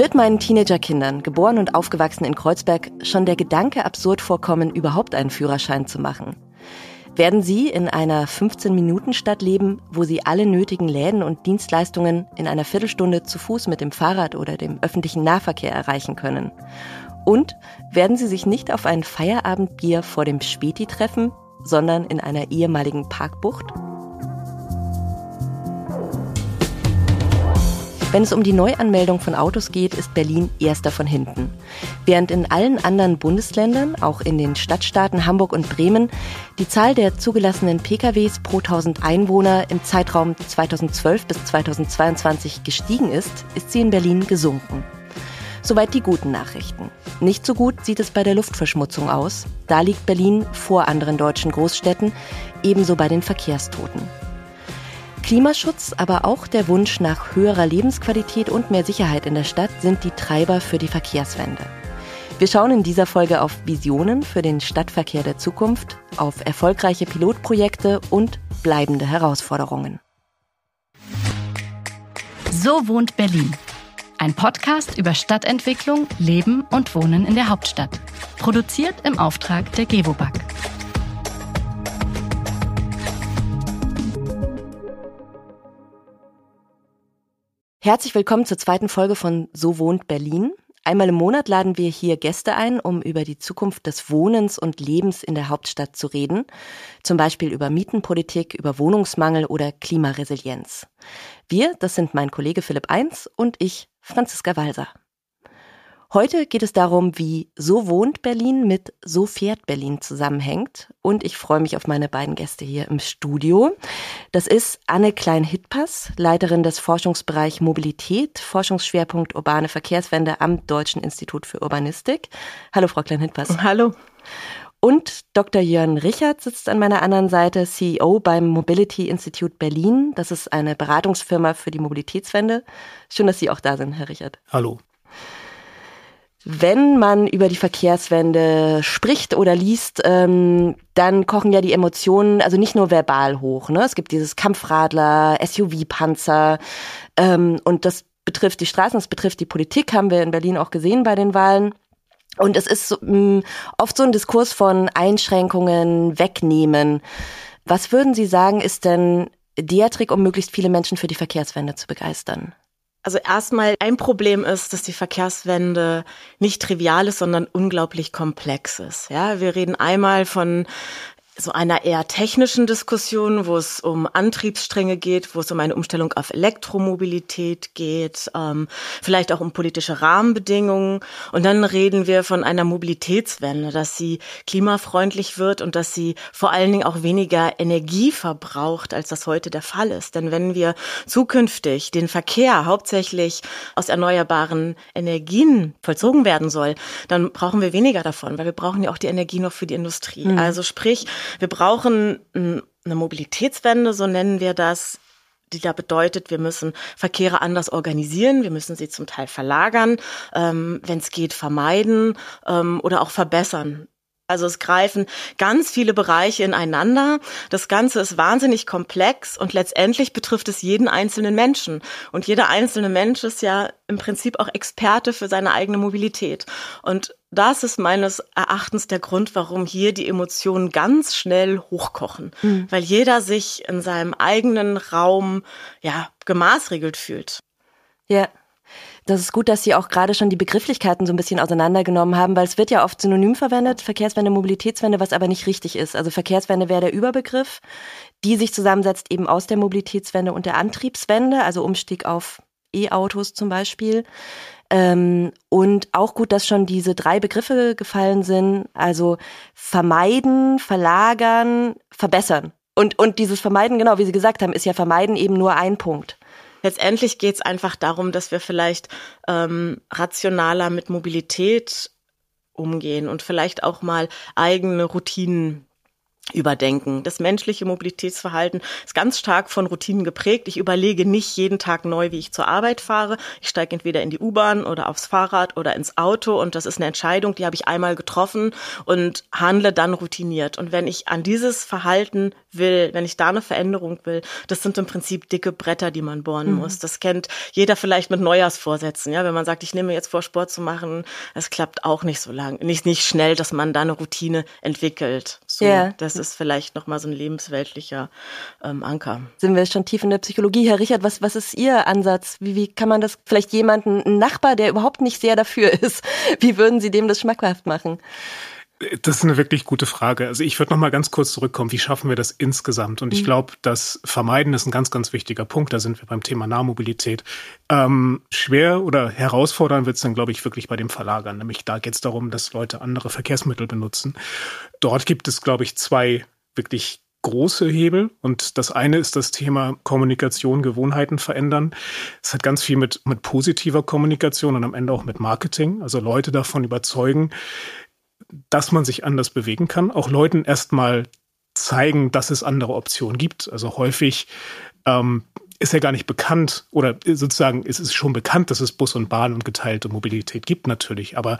Wird meinen Teenagerkindern, geboren und aufgewachsen in Kreuzberg, schon der Gedanke absurd vorkommen, überhaupt einen Führerschein zu machen? Werden Sie in einer 15-Minuten-Stadt leben, wo Sie alle nötigen Läden und Dienstleistungen in einer Viertelstunde zu Fuß mit dem Fahrrad oder dem öffentlichen Nahverkehr erreichen können? Und werden Sie sich nicht auf ein Feierabendbier vor dem Späti treffen, sondern in einer ehemaligen Parkbucht? Wenn es um die Neuanmeldung von Autos geht, ist Berlin erster von hinten. Während in allen anderen Bundesländern, auch in den Stadtstaaten Hamburg und Bremen, die Zahl der zugelassenen PKWs pro 1000 Einwohner im Zeitraum 2012 bis 2022 gestiegen ist, ist sie in Berlin gesunken. Soweit die guten Nachrichten. Nicht so gut sieht es bei der Luftverschmutzung aus. Da liegt Berlin vor anderen deutschen Großstädten, ebenso bei den Verkehrstoten. Klimaschutz, aber auch der Wunsch nach höherer Lebensqualität und mehr Sicherheit in der Stadt sind die Treiber für die Verkehrswende. Wir schauen in dieser Folge auf Visionen für den Stadtverkehr der Zukunft, auf erfolgreiche Pilotprojekte und bleibende Herausforderungen. So wohnt Berlin. Ein Podcast über Stadtentwicklung, Leben und Wohnen in der Hauptstadt. Produziert im Auftrag der Gewobag. Herzlich willkommen zur zweiten Folge von So wohnt Berlin. Einmal im Monat laden wir hier Gäste ein, um über die Zukunft des Wohnens und Lebens in der Hauptstadt zu reden. Zum Beispiel über Mietenpolitik, über Wohnungsmangel oder Klimaresilienz. Wir, das sind mein Kollege Philipp Eins und ich, Franziska Walser. Heute geht es darum, wie So wohnt Berlin mit So fährt Berlin zusammenhängt. Und ich freue mich auf meine beiden Gäste hier im Studio. Das ist Anne Klein-Hittpass, Leiterin des Forschungsbereich Mobilität, Forschungsschwerpunkt urbane Verkehrswende am Deutschen Institut für Urbanistik. Hallo, Frau Klein-Hittpass. Hallo. Und Dr. Jörn Richard sitzt an meiner anderen Seite, CEO beim Mobility Institute Berlin. Das ist eine Beratungsfirma für die Mobilitätswende. Schön, dass Sie auch da sind, Herr Richard. Hallo. Wenn man über die Verkehrswende spricht oder liest, ähm, dann kochen ja die Emotionen, also nicht nur verbal hoch. Ne? Es gibt dieses Kampfradler, SUV-Panzer ähm, und das betrifft die Straßen, das betrifft die Politik, haben wir in Berlin auch gesehen bei den Wahlen. Und es ist mh, mm, oft so ein Diskurs von Einschränkungen, Wegnehmen. Was würden Sie sagen, ist denn der Trick, um möglichst viele Menschen für die Verkehrswende zu begeistern? Also erstmal ein Problem ist, dass die Verkehrswende nicht trivial ist, sondern unglaublich komplex ist. Ja, wir reden einmal von so einer eher technischen Diskussion, wo es um Antriebsstränge geht, wo es um eine Umstellung auf Elektromobilität geht, ähm, vielleicht auch um politische Rahmenbedingungen. Und dann reden wir von einer Mobilitätswende, dass sie klimafreundlich wird und dass sie vor allen Dingen auch weniger Energie verbraucht, als das heute der Fall ist. Denn wenn wir zukünftig den Verkehr hauptsächlich aus erneuerbaren Energien vollzogen werden soll, dann brauchen wir weniger davon, weil wir brauchen ja auch die Energie noch für die Industrie. Mhm. Also sprich, wir brauchen eine Mobilitätswende, so nennen wir das, die da bedeutet, wir müssen Verkehre anders organisieren, wir müssen sie zum Teil verlagern, ähm, wenn es geht, vermeiden ähm, oder auch verbessern. Also es greifen ganz viele Bereiche ineinander. Das Ganze ist wahnsinnig komplex und letztendlich betrifft es jeden einzelnen Menschen. Und jeder einzelne Mensch ist ja im Prinzip auch Experte für seine eigene Mobilität. Und das ist meines Erachtens der Grund, warum hier die Emotionen ganz schnell hochkochen, mhm. weil jeder sich in seinem eigenen Raum ja gemaßregelt fühlt. Ja. Das ist gut, dass Sie auch gerade schon die Begrifflichkeiten so ein bisschen auseinandergenommen haben, weil es wird ja oft synonym verwendet, Verkehrswende, Mobilitätswende, was aber nicht richtig ist. Also Verkehrswende wäre der Überbegriff, die sich zusammensetzt eben aus der Mobilitätswende und der Antriebswende, also Umstieg auf E-Autos zum Beispiel. Ähm, und auch gut, dass schon diese drei Begriffe gefallen sind, also vermeiden, verlagern, verbessern. Und, und dieses Vermeiden, genau, wie Sie gesagt haben, ist ja Vermeiden eben nur ein Punkt. Letztendlich geht es einfach darum, dass wir vielleicht ähm, rationaler mit Mobilität umgehen und vielleicht auch mal eigene Routinen überdenken. Das menschliche Mobilitätsverhalten ist ganz stark von Routinen geprägt. Ich überlege nicht jeden Tag neu, wie ich zur Arbeit fahre. Ich steige entweder in die U-Bahn oder aufs Fahrrad oder ins Auto und das ist eine Entscheidung, die habe ich einmal getroffen und handle dann routiniert. Und wenn ich an dieses Verhalten will, wenn ich da eine Veränderung will, das sind im Prinzip dicke Bretter, die man bohren mhm. muss. Das kennt jeder vielleicht mit Neujahrsvorsätzen. Ja, wenn man sagt, ich nehme jetzt vor, Sport zu machen, es klappt auch nicht so lang, nicht, nicht schnell, dass man da eine Routine entwickelt. So, yeah. Das ist vielleicht nochmal so ein lebensweltlicher ähm, Anker. Sind wir schon tief in der Psychologie. Herr Richard, was, was ist Ihr Ansatz? Wie, wie kann man das vielleicht jemanden, einen Nachbar, der überhaupt nicht sehr dafür ist, wie würden Sie dem das schmackhaft machen? Das ist eine wirklich gute Frage. Also ich würde noch mal ganz kurz zurückkommen. Wie schaffen wir das insgesamt? Und ich mhm. glaube, das Vermeiden ist ein ganz, ganz wichtiger Punkt. Da sind wir beim Thema Nahmobilität. Ähm, schwer oder herausfordernd wird es dann, glaube ich, wirklich bei dem Verlagern. Nämlich da geht es darum, dass Leute andere Verkehrsmittel benutzen. Dort gibt es, glaube ich, zwei wirklich große Hebel. Und das eine ist das Thema Kommunikation, Gewohnheiten verändern. Es hat ganz viel mit, mit positiver Kommunikation und am Ende auch mit Marketing. Also Leute davon überzeugen, dass man sich anders bewegen kann, auch Leuten erstmal zeigen, dass es andere Optionen gibt. Also häufig ähm, ist ja gar nicht bekannt oder sozusagen ist es schon bekannt, dass es Bus und Bahn und geteilte Mobilität gibt natürlich, aber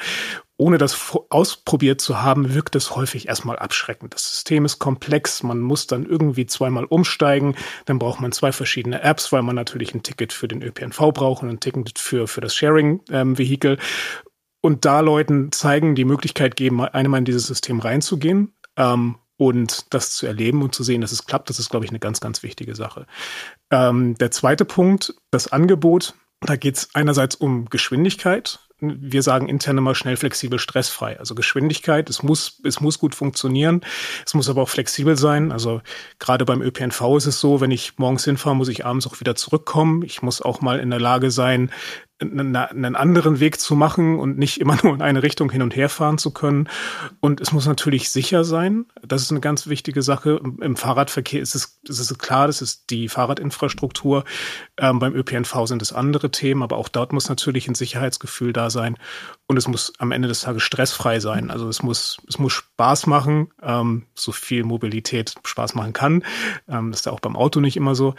ohne das ausprobiert zu haben, wirkt es häufig erstmal abschreckend. Das System ist komplex, man muss dann irgendwie zweimal umsteigen, dann braucht man zwei verschiedene Apps, weil man natürlich ein Ticket für den ÖPNV braucht und ein Ticket für, für das Sharing-Vehikel. Und da Leuten zeigen, die Möglichkeit geben, einmal in dieses System reinzugehen ähm, und das zu erleben und zu sehen, dass es klappt, das ist, glaube ich, eine ganz, ganz wichtige Sache. Ähm, der zweite Punkt, das Angebot. Da geht es einerseits um Geschwindigkeit. Wir sagen intern immer schnell, flexibel, stressfrei. Also Geschwindigkeit, es muss, es muss gut funktionieren. Es muss aber auch flexibel sein. Also gerade beim ÖPNV ist es so, wenn ich morgens hinfahre, muss ich abends auch wieder zurückkommen. Ich muss auch mal in der Lage sein, einen anderen Weg zu machen und nicht immer nur in eine Richtung hin und her fahren zu können. Und es muss natürlich sicher sein. Das ist eine ganz wichtige Sache. Im Fahrradverkehr ist es, ist es klar, das ist die Fahrradinfrastruktur. Ähm, beim ÖPNV sind es andere Themen, aber auch dort muss natürlich ein Sicherheitsgefühl da sein. Und es muss am Ende des Tages stressfrei sein. Also es muss, es muss Spaß machen, ähm, so viel Mobilität Spaß machen kann. Ähm, das ist ja auch beim Auto nicht immer so.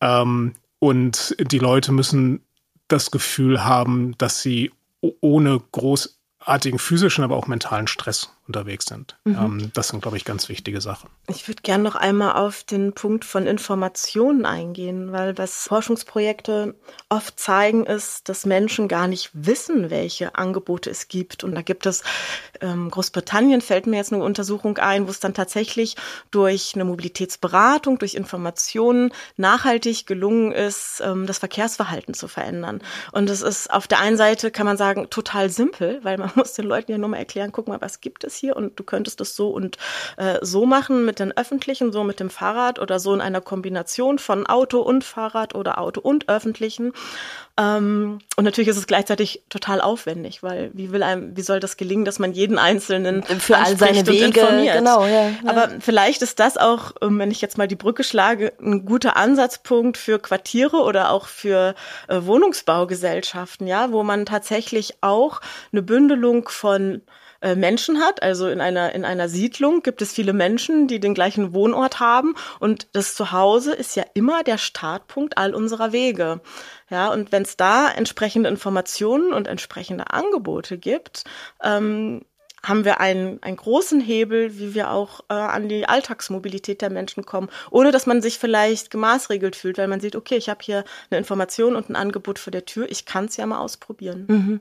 Ähm, und die Leute müssen das Gefühl haben, dass sie ohne großartigen physischen, aber auch mentalen Stress unterwegs sind. Mhm. Ähm, das sind, glaube ich, ganz wichtige Sachen. Ich würde gerne noch einmal auf den Punkt von Informationen eingehen, weil was Forschungsprojekte oft zeigen, ist, dass Menschen gar nicht wissen, welche Angebote es gibt. Und da gibt es, ähm, Großbritannien fällt mir jetzt eine Untersuchung ein, wo es dann tatsächlich durch eine Mobilitätsberatung, durch Informationen nachhaltig gelungen ist, ähm, das Verkehrsverhalten zu verändern. Und es ist auf der einen Seite, kann man sagen, total simpel, weil man muss den Leuten ja nur mal erklären, guck mal, was gibt es es hier und du könntest es so und äh, so machen mit den öffentlichen, so mit dem Fahrrad oder so in einer Kombination von Auto und Fahrrad oder Auto und öffentlichen. Ähm, und natürlich ist es gleichzeitig total aufwendig, weil wie will einem, wie soll das gelingen, dass man jeden Einzelnen für all seine Wege informiert? Genau, ja, ja. Aber vielleicht ist das auch, ähm, wenn ich jetzt mal die Brücke schlage, ein guter Ansatzpunkt für Quartiere oder auch für äh, Wohnungsbaugesellschaften, ja, wo man tatsächlich auch eine Bündelung von äh, Menschen hat. Also in einer, in einer Siedlung gibt es viele Menschen, die den gleichen Wohnort haben. Und das Zuhause ist ja immer der Startpunkt all unserer Wege. Ja, und wenn es da entsprechende Informationen und entsprechende Angebote gibt, ähm, haben wir einen, einen großen Hebel, wie wir auch äh, an die Alltagsmobilität der Menschen kommen, ohne dass man sich vielleicht gemaßregelt fühlt, weil man sieht, okay, ich habe hier eine Information und ein Angebot vor der Tür, ich kann es ja mal ausprobieren. Mhm.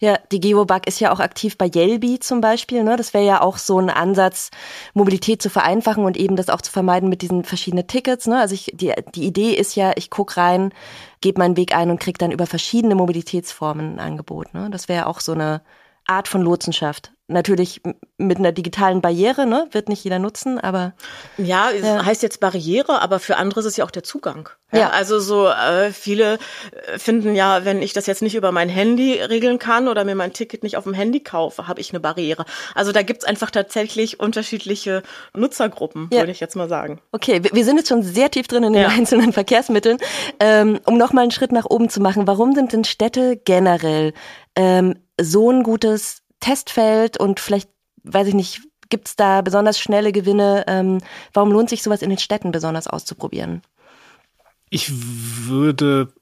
Ja, die Geobug ist ja auch aktiv bei Yelby zum Beispiel. Ne? Das wäre ja auch so ein Ansatz, Mobilität zu vereinfachen und eben das auch zu vermeiden mit diesen verschiedenen Tickets. Ne? Also ich, die, die Idee ist ja, ich guck rein, gebe meinen Weg ein und krieg dann über verschiedene Mobilitätsformen ein Angebot. Ne? Das wäre auch so eine Art von Lotsenschaft natürlich mit einer digitalen Barriere, ne? Wird nicht jeder nutzen, aber. Ja, ja. heißt jetzt Barriere, aber für andere ist es ja auch der Zugang. Ja, ja. Also so äh, viele äh, finden ja, wenn ich das jetzt nicht über mein Handy regeln kann oder mir mein Ticket nicht auf dem Handy kaufe, habe ich eine Barriere. Also da gibt's einfach tatsächlich unterschiedliche Nutzergruppen, ja. würde ich jetzt mal sagen. Okay, wir sind jetzt schon sehr tief drin in den einzelnen Verkehrsmitteln. Ähm, um nochmal einen Schritt nach oben zu machen, warum sind denn Städte generell ähm, so ein gutes Testfeld und vielleicht, weiß ich nicht, Gibt es da besonders schnelle Gewinne? Ähm, warum lohnt sich sowas in den Städten besonders auszuprobieren? Ich würde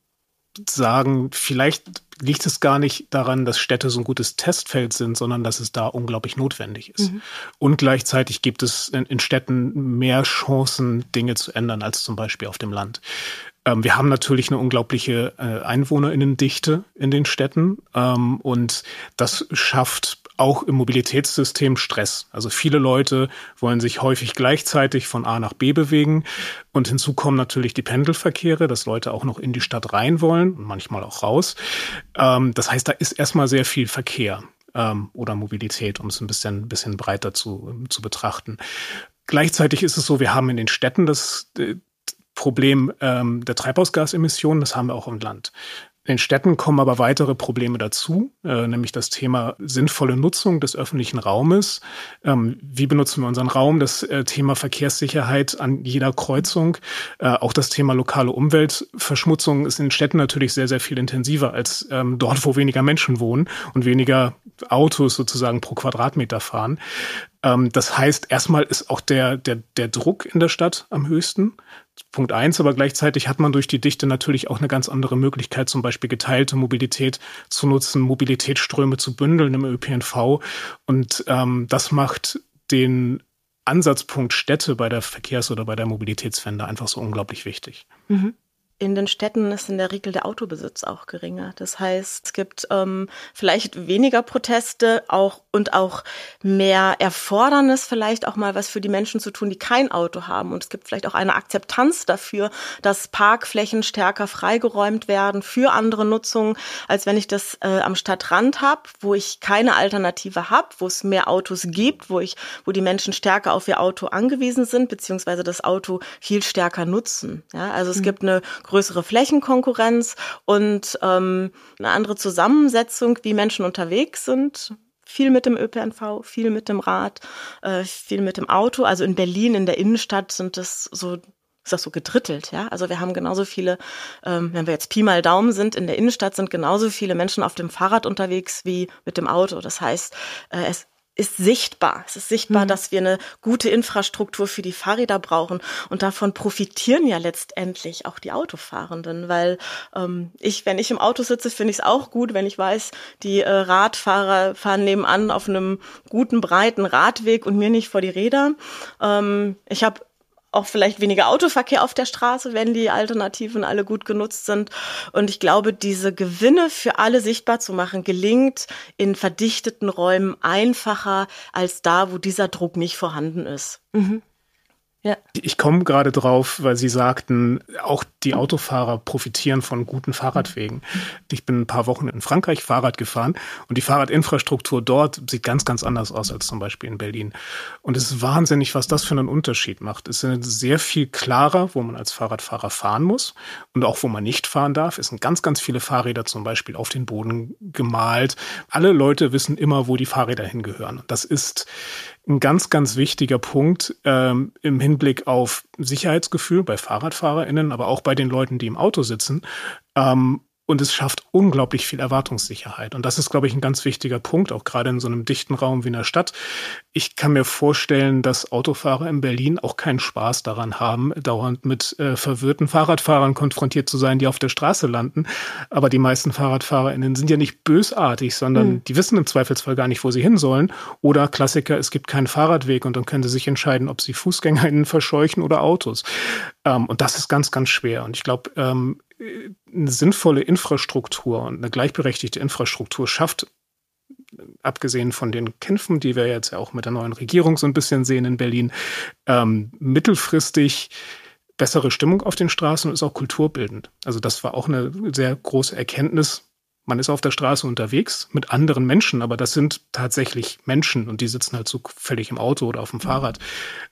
sagen, vielleicht liegt es gar nicht daran, dass Städte so ein gutes Testfeld sind, sondern dass es da unglaublich notwendig ist. Mhm. Und gleichzeitig gibt es in, in, Städten mehr Chancen, Dinge zu ändern, als zum Beispiel auf dem Land. Ähm, wir haben natürlich eine unglaubliche äh, Einwohnerinnendichte in den Städten ähm, und das schafft auch im Mobilitätssystem Stress. Also viele Leute wollen sich häufig gleichzeitig von A nach B bewegen. Und hinzu kommen natürlich die Pendelverkehre, dass Leute auch noch in die Stadt rein wollen und manchmal auch raus. Ähm, das heißt, da ist erstmal sehr viel Verkehr ähm, oder Mobilität, um es ein bisschen, bisschen breiter zu, zu betrachten. Gleichzeitig ist es so, wir haben in den Städten das äh, Problem ähm, der Treibhausgasemissionen, das haben wir auch im Land. In den Städten kommen aber weitere Probleme dazu, äh, nämlich das Thema sinnvolle Nutzung des öffentlichen Raumes. Ähm, wie benutzen wir unseren Raum? Das äh, Thema Verkehrssicherheit an jeder Kreuzung. Äh, auch das Thema lokale Umweltverschmutzung ist in Städten natürlich sehr, sehr viel intensiver als ähm, dort, wo weniger Menschen wohnen und weniger Autos sozusagen pro Quadratmeter fahren. Ähm, das heißt, erstmal ist auch der, der, der Druck in der Stadt am höchsten. Punkt eins, aber gleichzeitig hat man durch die Dichte natürlich auch eine ganz andere Möglichkeit, zum Beispiel geteilte Mobilität zu nutzen, Mobilitätsströme zu bündeln im ÖPNV. Und ähm, das macht den Ansatzpunkt Städte bei der Verkehrs- oder bei der Mobilitätswende einfach so unglaublich wichtig. Mhm in den Städten ist in der Regel der Autobesitz auch geringer. Das heißt, es gibt ähm, vielleicht weniger Proteste auch und auch mehr Erfordernis, vielleicht auch mal was für die Menschen zu tun, die kein Auto haben. Und es gibt vielleicht auch eine Akzeptanz dafür, dass Parkflächen stärker freigeräumt werden für andere Nutzungen, als wenn ich das äh, am Stadtrand habe, wo ich keine Alternative habe, wo es mehr Autos gibt, wo ich, wo die Menschen stärker auf ihr Auto angewiesen sind, beziehungsweise das Auto viel stärker nutzen. Ja, also es mhm. gibt eine größere Flächenkonkurrenz und ähm, eine andere Zusammensetzung, wie Menschen unterwegs sind. Viel mit dem ÖPNV, viel mit dem Rad, äh, viel mit dem Auto. Also in Berlin, in der Innenstadt sind das so ist das so gedrittelt, ja. Also wir haben genauso viele, ähm, wenn wir jetzt Pi mal Daumen sind, in der Innenstadt sind genauso viele Menschen auf dem Fahrrad unterwegs wie mit dem Auto. Das heißt, äh, es ist sichtbar. Es ist sichtbar, mhm. dass wir eine gute Infrastruktur für die Fahrräder brauchen. Und davon profitieren ja letztendlich auch die Autofahrenden, weil ähm, ich, wenn ich im Auto sitze, finde ich es auch gut, wenn ich weiß, die äh, Radfahrer fahren nebenan auf einem guten, breiten Radweg und mir nicht vor die Räder. Ähm, ich habe auch vielleicht weniger Autoverkehr auf der Straße, wenn die Alternativen alle gut genutzt sind. Und ich glaube, diese Gewinne für alle sichtbar zu machen, gelingt in verdichteten Räumen einfacher als da, wo dieser Druck nicht vorhanden ist. Mhm. Ja. Ich komme gerade drauf, weil Sie sagten, auch die Autofahrer profitieren von guten Fahrradwegen. Ich bin ein paar Wochen in Frankreich Fahrrad gefahren und die Fahrradinfrastruktur dort sieht ganz, ganz anders aus als zum Beispiel in Berlin. Und es ist wahnsinnig, was das für einen Unterschied macht. Es ist sehr viel klarer, wo man als Fahrradfahrer fahren muss und auch wo man nicht fahren darf. Es sind ganz, ganz viele Fahrräder zum Beispiel auf den Boden gemalt. Alle Leute wissen immer, wo die Fahrräder hingehören. Das ist ein ganz, ganz wichtiger Punkt ähm, im Hinblick auf Sicherheitsgefühl bei FahrradfahrerInnen, aber auch bei den Leuten, die im Auto sitzen. Ähm, und es schafft unglaublich viel Erwartungssicherheit. Und das ist, glaube ich, ein ganz wichtiger Punkt, auch gerade in so einem dichten Raum wie in der Stadt. Ich kann mir vorstellen, dass Autofahrer in Berlin auch keinen Spaß daran haben, dauernd mit äh, verwirrten Fahrradfahrern konfrontiert zu sein, die auf der Straße landen. Aber die meisten FahrradfahrerInnen sind ja nicht bösartig, sondern mhm. die wissen im Zweifelsfall gar nicht, wo sie hin sollen. Oder Klassiker, es gibt keinen Fahrradweg und dann können sie sich entscheiden, ob sie FußgängerInnen verscheuchen oder Autos. Ähm, und das ist ganz, ganz schwer. Und ich glaube, ähm, eine sinnvolle Infrastruktur und eine gleichberechtigte Infrastruktur schafft, abgesehen von den Kämpfen, die wir jetzt ja auch mit der neuen Regierung so ein bisschen sehen in Berlin, ähm, mittelfristig bessere Stimmung auf den Straßen und ist auch kulturbildend. Also das war auch eine sehr große Erkenntnis man ist auf der Straße unterwegs mit anderen Menschen, aber das sind tatsächlich Menschen und die sitzen halt so völlig im Auto oder auf dem Fahrrad.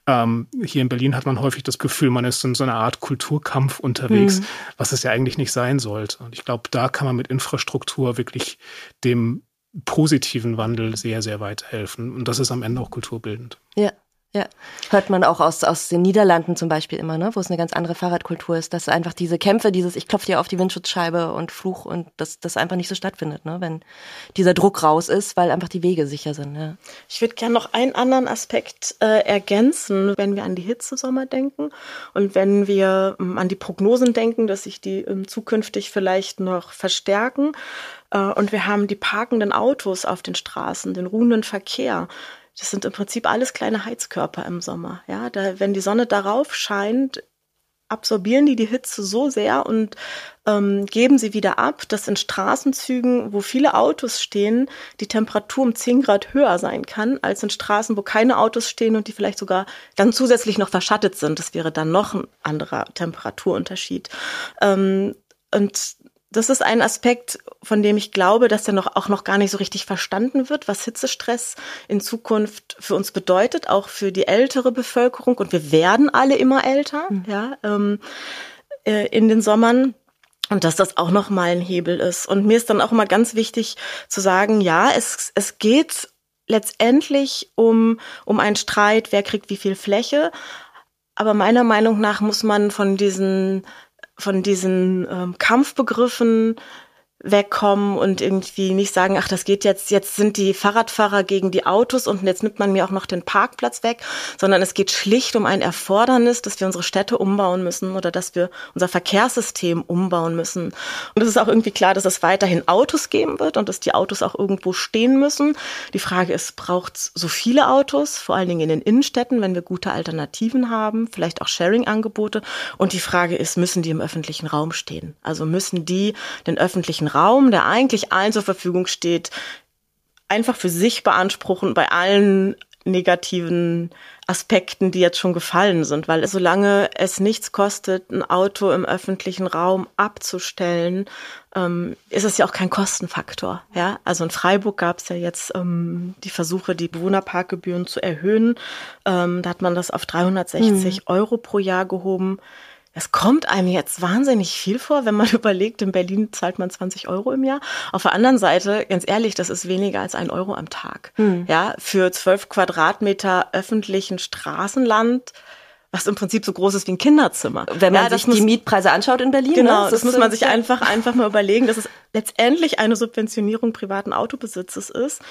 Ähm, hier in Berlin hat man häufig das Gefühl, man ist in so einer Art Kulturkampf unterwegs, mhm. was es ja eigentlich nicht sein sollte. Und ich glaube, da kann man mit Infrastruktur wirklich dem positiven Wandel sehr, sehr weit helfen. Und das ist am Ende auch kulturbildend. Ja, Ja, hört man auch aus, aus den Niederlanden zum Beispiel immer, ne? wo es eine ganz andere Fahrradkultur ist, dass einfach diese Kämpfe, dieses ich klopfe dir auf die Windschutzscheibe und Fluch und das, das einfach nicht so stattfindet, ne? wenn dieser Druck raus ist, weil einfach die Wege sicher sind. Ja. Ich würde gerne noch einen anderen Aspekt äh, ergänzen, wenn wir an die Hitzesommer denken und wenn wir ähm, an die Prognosen denken, dass sich die ähm, zukünftig vielleicht noch verstärken. Äh, und wir haben die parkenden Autos auf den Straßen, den ruhenden Verkehr das sind im Prinzip alles kleine Heizkörper im Sommer. Ja, da, wenn die Sonne darauf scheint, absorbieren die die Hitze so sehr und ähm, geben sie wieder ab, dass in Straßenzügen, wo viele Autos stehen, die Temperatur um 10 Grad höher sein kann, als in Straßen, wo keine Autos stehen und die vielleicht sogar dann zusätzlich noch verschattet sind. Das wäre dann noch ein anderer Temperaturunterschied. Ähm, und das ist ein Aspekt, von dem ich glaube, dass der noch, auch noch gar nicht so richtig verstanden wird, was Hitzestress in Zukunft für uns bedeutet, auch für die ältere Bevölkerung. Und wir werden alle immer älter, mhm. ja, ähm, äh, in den Sommern. Und dass das auch nochmal ein Hebel ist. Und mir ist dann auch immer ganz wichtig zu sagen, ja, es, es geht letztendlich um, um einen Streit, wer kriegt wie viel Fläche. Aber meiner Meinung nach muss man von diesen von diesen ähm, Kampfbegriffen wegkommen und irgendwie nicht sagen, ach, das geht jetzt, jetzt sind die Fahrradfahrer gegen die Autos und jetzt nimmt man mir auch noch den Parkplatz weg, sondern es geht schlicht um ein Erfordernis, dass wir unsere Städte umbauen müssen oder dass wir unser Verkehrssystem umbauen müssen. Und es ist auch irgendwie klar, dass es weiterhin Autos geben wird und dass die Autos auch irgendwo stehen müssen. Die Frage ist, braucht es so viele Autos, vor allen Dingen in den Innenstädten, wenn wir gute Alternativen haben, vielleicht auch Sharing-Angebote. Und die Frage ist, müssen die im öffentlichen Raum stehen? Also müssen die den öffentlichen Raum, der eigentlich allen zur Verfügung steht, einfach für sich beanspruchen bei allen negativen Aspekten, die jetzt schon gefallen sind, weil solange es nichts kostet, ein Auto im öffentlichen Raum abzustellen, ähm, ist es ja auch kein Kostenfaktor. Ja, also in Freiburg gab es ja jetzt ähm, die Versuche, die Bewohnerparkgebühren zu erhöhen. Ähm, da hat man das auf 360 mhm. Euro pro Jahr gehoben. Es kommt einem jetzt wahnsinnig viel vor, wenn man überlegt, in Berlin zahlt man 20 Euro im Jahr. Auf der anderen Seite, ganz ehrlich, das ist weniger als ein Euro am Tag. Hm. Ja, für zwölf Quadratmeter öffentlichen Straßenland was im Prinzip so groß ist wie ein Kinderzimmer. Wenn man ja, sich muss, die Mietpreise anschaut in Berlin. Genau, ne? das, das muss man sich einfach, einfach mal überlegen, dass es letztendlich eine Subventionierung privaten Autobesitzes ist.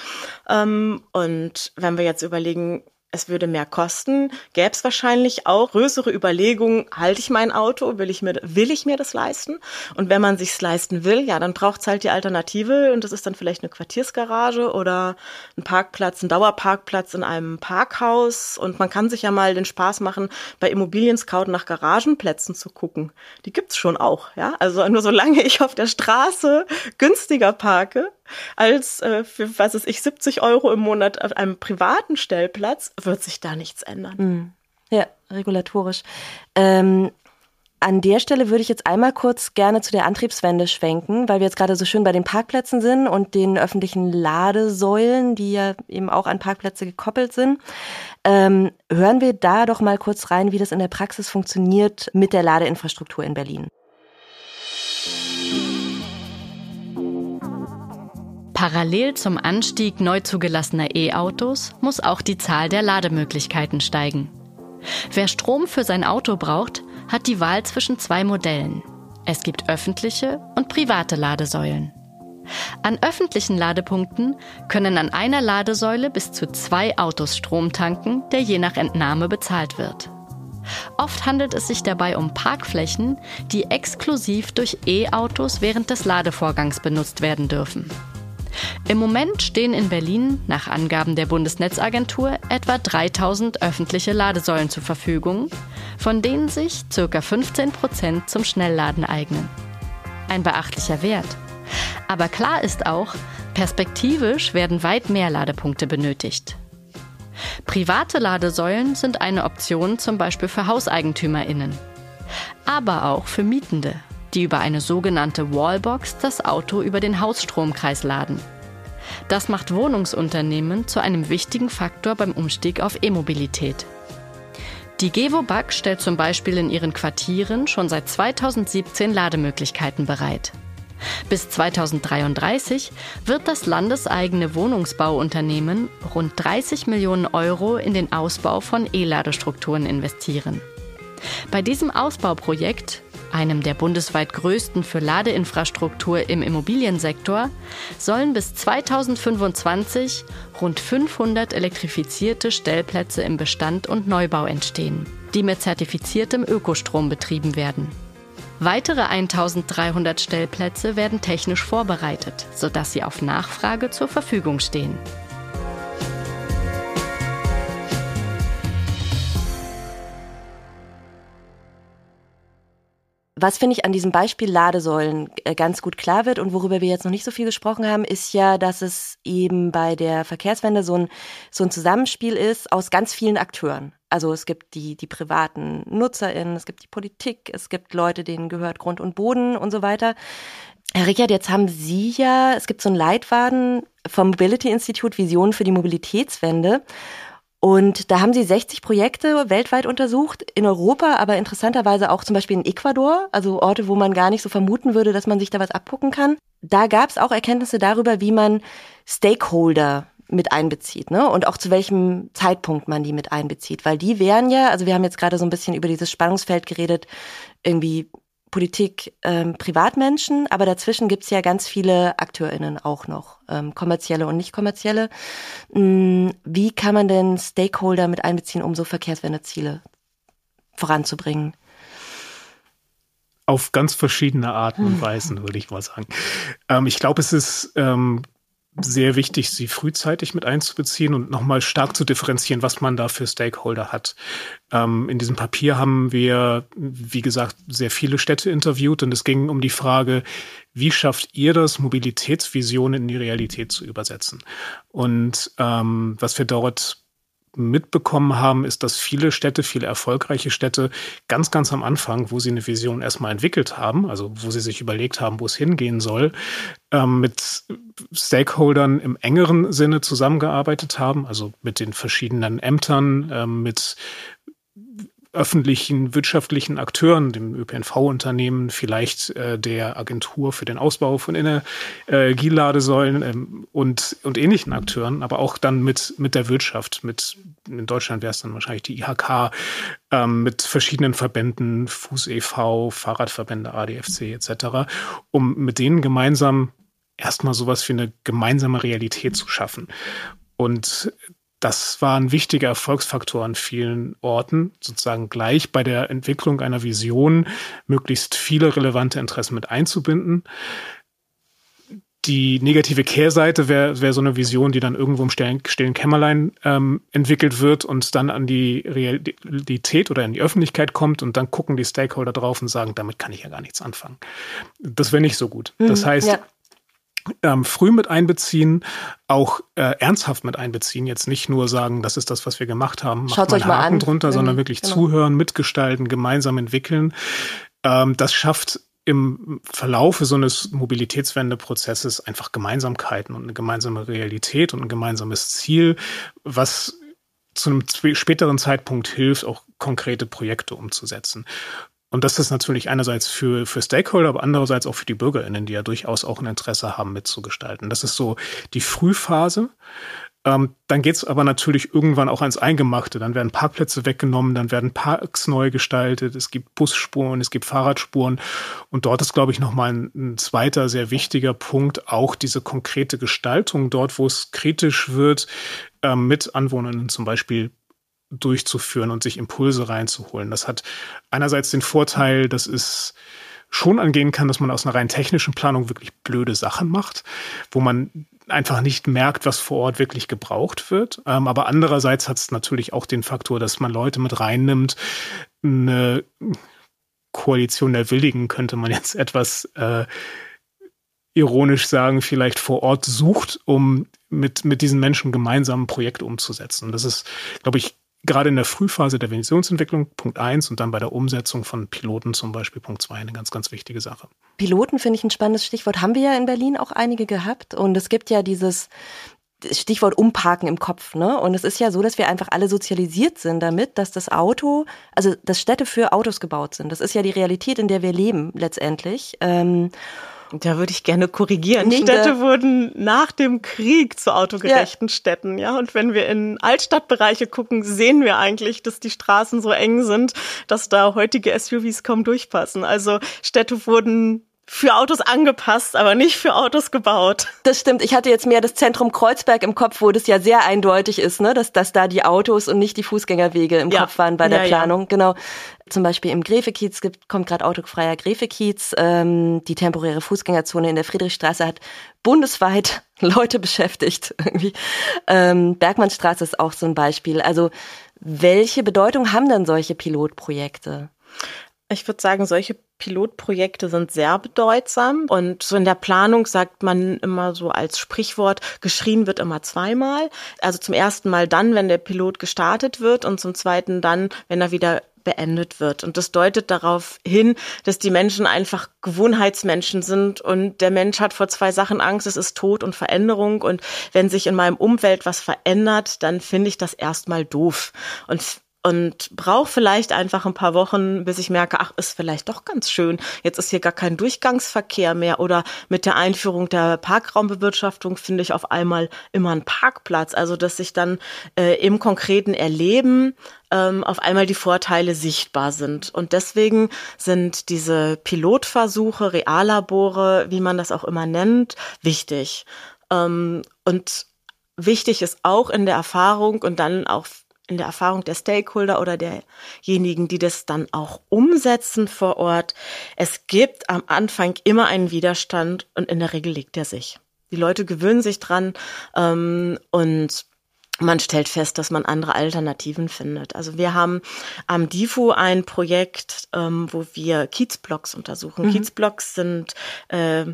Ähm, und wenn wir jetzt überlegen, es würde mehr kosten, gäbe es wahrscheinlich auch größere Überlegungen, halte ich mein Auto, will ich mir, will ich mir das leisten? Und wenn man sich's leisten will, ja, dann braucht's halt die Alternative und das ist dann vielleicht eine Quartiersgarage oder ein Parkplatz, ein Dauerparkplatz in einem Parkhaus und man kann sich ja mal den Spaß machen, bei Immobilien Scout nach Garagenplätzen zu gucken. Die gibt's schon auch, ja? Also nur solange ich auf der Straße günstiger parke, als äh, für, was ist ich, 70 Euro im Monat auf einem privaten Stellplatz, wird sich da nichts ändern. Mhm. Ja, regulatorisch. Ähm, an der Stelle würde ich jetzt einmal kurz gerne zu der Antriebswende schwenken, weil wir jetzt gerade so schön bei den Parkplätzen sind und den öffentlichen Ladesäulen, die ja eben auch an Parkplätze gekoppelt sind. Ähm, hören wir da doch mal kurz rein, wie das in der Praxis funktioniert mit der Ladeinfrastruktur in Berlin. Parallel zum Anstieg neu zugelassener E-Autos muss auch die Zahl der Lademöglichkeiten steigen. Wer Strom für sein Auto braucht, hat die Wahl zwischen zwei Modellen. Es gibt öffentliche und private Ladesäulen. An öffentlichen Ladepunkten können an einer Ladesäule bis zu zwei Autos Strom tanken, der je nach Entnahme bezahlt wird. Oft handelt es sich dabei um Parkflächen, die exklusiv durch E-Autos während des Ladevorgangs benutzt werden dürfen. Im Moment stehen in Berlin, nach Angaben der Bundesnetzagentur, etwa 3000 öffentliche Ladesäulen zur Verfügung, von denen sich ca. 15 Prozent zum Schnellladen eignen. Ein beachtlicher Wert. Aber klar ist auch, perspektivisch werden weit mehr Ladepunkte benötigt. Private Ladesäulen sind eine Option zum Beispiel für HauseigentümerInnen, aber auch für Mietende die über eine sogenannte Wallbox das Auto über den Hausstromkreis laden. Das macht Wohnungsunternehmen zu einem wichtigen Faktor beim Umstieg auf E-Mobilität. Die Gewobag stellt zum Beispiel in ihren Quartieren schon seit 2017 Lademöglichkeiten bereit. Bis 2033 wird das landeseigene Wohnungsbauunternehmen rund 30 Millionen Euro in den Ausbau von E-Ladestrukturen investieren. Bei diesem Ausbauprojekt, einem der bundesweit größten für Ladeinfrastruktur im Immobiliensektor, sollen bis 2025 rund 500 elektrifizierte Stellplätze im Bestand und Neubau entstehen, die mit zertifiziertem Ökostrom betrieben werden. Weitere 1300 Stellplätze werden technisch vorbereitet, sodass sie auf Nachfrage zur Verfügung stehen. Was finde ich an diesem Beispiel Ladesäulen äh, ganz gut klar wird und worüber wir jetzt noch nicht so viel gesprochen haben, ist ja, dass es eben bei der Verkehrswende so ein, so ein Zusammenspiel ist aus ganz vielen Akteuren. Also es gibt die, die privaten NutzerInnen, es gibt die Politik, es gibt Leute, denen gehört Grund und Boden und so weiter. Herr Rickert, jetzt haben Sie ja, es gibt so einen Leitfaden vom Mobility Institute Visionen für die Mobilitätswende. Und da haben sie 60 Projekte weltweit untersucht, in Europa, aber interessanterweise auch zum Beispiel in Ecuador, also Orte, wo man gar nicht so vermuten würde, dass man sich da was abgucken kann. Da gab es auch Erkenntnisse darüber, wie man Stakeholder mit einbezieht, ne? Und auch zu welchem Zeitpunkt man die mit einbezieht. Weil die wären ja, also wir haben jetzt gerade so ein bisschen über dieses Spannungsfeld geredet, irgendwie Politik, ähm, Privatmenschen, aber dazwischen gibt's ja ganz viele AkteurInnen auch noch, ähm, kommerzielle und nicht kommerzielle. Hm, wie kann man denn Stakeholder mit einbeziehen, um so Verkehrswendeziele voranzubringen? Auf ganz verschiedene Arten und hm. Weisen, würde ich mal sagen. Ähm, ich glaube, es ist ähm, sehr wichtig, sie frühzeitig mit einzubeziehen und nochmal stark zu differenzieren, was man da für Stakeholder hat. Ähm, in diesem Papier haben wir, wie gesagt, sehr viele Städte interviewt und es ging um die Frage, wie schafft ihr das, Mobilitätsvisionen in die Realität zu übersetzen? Und ähm, was wir dort mitbekommen haben, ist, dass viele Städte, viele erfolgreiche Städte ganz, ganz am Anfang, wo sie eine Vision erstmal entwickelt haben, also wo sie sich überlegt haben, wo es hingehen soll, ähm, mit Stakeholdern im engeren Sinne zusammengearbeitet haben, also mit den verschiedenen Ämtern, ähm, mit öffentlichen wirtschaftlichen Akteuren, dem ÖPNV-Unternehmen, vielleicht äh, der Agentur für den Ausbau von Energieladesäulen ähm, und, und ähnlichen Akteuren, aber auch dann mit, mit der Wirtschaft. Mit, in Deutschland wäre es dann wahrscheinlich die IHK, ähm, mit verschiedenen Verbänden, Fuß e.V., Fahrradverbände, ADFC etc., um mit denen gemeinsam erstmal sowas wie eine gemeinsame Realität zu schaffen. Und das war ein wichtiger Erfolgsfaktor an vielen Orten, sozusagen gleich bei der Entwicklung einer Vision möglichst viele relevante Interessen mit einzubinden. Die negative Kehrseite wäre wär so eine Vision, die dann irgendwo im stillen, Kämmerlein ähm, entwickelt wird und dann an die Realität oder in die Öffentlichkeit kommt und dann gucken die Stakeholder drauf und sagen, damit kann ich ja gar nichts anfangen. Das wäre nicht so gut. Das mhm, heißt, ja ähm, früh mit einbeziehen, auch äh, ernsthaft mit einbeziehen. Jetzt nicht nur sagen, das ist das, was wir gemacht haben, macht Schaut euch mal Haken an. drunter, mhm, sondern wirklich genau. zuhören, mitgestalten, gemeinsam entwickeln. Ähm, das schafft im Verlaufe so eines Mobilitätswendeprozesses einfach Gemeinsamkeiten und eine gemeinsame Realität und ein gemeinsames Ziel, was zu einem späteren Zeitpunkt hilft, auch konkrete Projekte umzusetzen. Und das ist natürlich einerseits für, für Stakeholder, aber andererseits auch für die BürgerInnen, die ja durchaus auch ein Interesse haben, mitzugestalten. Das ist so die Frühphase. Ähm, dann geht's aber natürlich irgendwann auch ans Eingemachte. Dann werden Parkplätze weggenommen, dann werden Parks neu gestaltet, es gibt Busspuren, es gibt Fahrradspuren. Und dort ist, glaube ich, nochmal ein, ein zweiter sehr wichtiger Punkt, auch diese konkrete Gestaltung dort, wo es kritisch wird, ähm, mit Anwohnern zum Beispiel durchzuführen und sich Impulse reinzuholen. Das hat einerseits den Vorteil, dass es schon angehen kann, dass man aus einer rein technischen Planung wirklich blöde Sachen macht, wo man einfach nicht merkt, was vor Ort wirklich gebraucht wird. Ähm, aber andererseits hat es natürlich auch den Faktor, dass man Leute mit reinnimmt. Eine Koalition der Willigen könnte man jetzt etwas äh, ironisch sagen, vielleicht vor Ort sucht, um mit, mit diesen Menschen gemeinsam ein Projekt umzusetzen. Das ist, glaube ich, gerade in der Frühphase der Visionsentwicklung, Punkt eins, und dann bei der Umsetzung von Piloten zum Beispiel, Punkt zwei, eine ganz, ganz wichtige Sache. Piloten finde ich ein spannendes Stichwort. Haben wir ja in Berlin auch einige gehabt. Und es gibt ja dieses Stichwort Umparken im Kopf, ne? Und es ist ja so, dass wir einfach alle sozialisiert sind damit, dass das Auto, also dass Städte für Autos gebaut sind. Das ist ja die Realität, in der wir leben letztendlich. Ähm, Da würde ich gerne korrigieren. Nicht Städte wurden nach dem Krieg zu autogerechten ja. Städten, ja. Und wenn wir in Altstadtbereiche gucken, sehen wir eigentlich, dass die Straßen so eng sind, dass da heutige SUVs kaum durchpassen. Also Städte wurden für Autos angepasst, aber nicht für Autos gebaut. Das stimmt. Ich hatte jetzt mehr das Zentrum Kreuzberg im Kopf, wo das ja sehr eindeutig ist, ne, dass, dass da die Autos und nicht die Fußgängerwege im ja. Kopf waren bei der ja, Planung. Ja. Genau. Zum Beispiel im Gräfekiez gibt, kommt gerade autofreier Gräfekiez. Ähm, die temporäre Fußgängerzone in der Friedrichstraße hat bundesweit Leute beschäftigt. Irgendwie. Ähm, Bergmannstraße ist auch so ein Beispiel. Also welche Bedeutung haben denn solche Pilotprojekte? Ich würde sagen, solche Pilotprojekte sind sehr bedeutsam. Und so in der Planung sagt man immer so als Sprichwort, geschrien wird immer zweimal. Also zum ersten Mal dann, wenn der Pilot gestartet wird und zum zweiten dann, wenn er wieder beendet wird. Und das deutet darauf hin, dass die Menschen einfach Gewohnheitsmenschen sind und der Mensch hat vor zwei Sachen Angst, es ist Tod und Veränderung und wenn sich in meinem Umfeld was verändert, dann finde ich das erstmal doof. Und und brauche vielleicht einfach ein paar Wochen, bis ich merke, ach, ist vielleicht doch ganz schön. Jetzt ist hier gar kein Durchgangsverkehr mehr oder mit der Einführung der Parkraumbewirtschaftung finde ich auf einmal immer einen Parkplatz. Also dass sich dann äh, im konkreten Erleben ähm, auf einmal die Vorteile sichtbar sind. Und deswegen sind diese Pilotversuche, Reallabore, wie man das auch immer nennt, wichtig. Ähm, und wichtig ist auch in der Erfahrung und dann auch in der Erfahrung der Stakeholder oder derjenigen, die das dann auch umsetzen vor Ort. Es gibt am Anfang immer einen Widerstand und in der Regel legt er sich. Die Leute gewöhnen sich dran ähm, und man stellt fest, dass man andere Alternativen findet. Also wir haben am DIFU ein Projekt, ähm, wo wir Kiezblocks untersuchen. Mhm. Kiezblocks sind äh,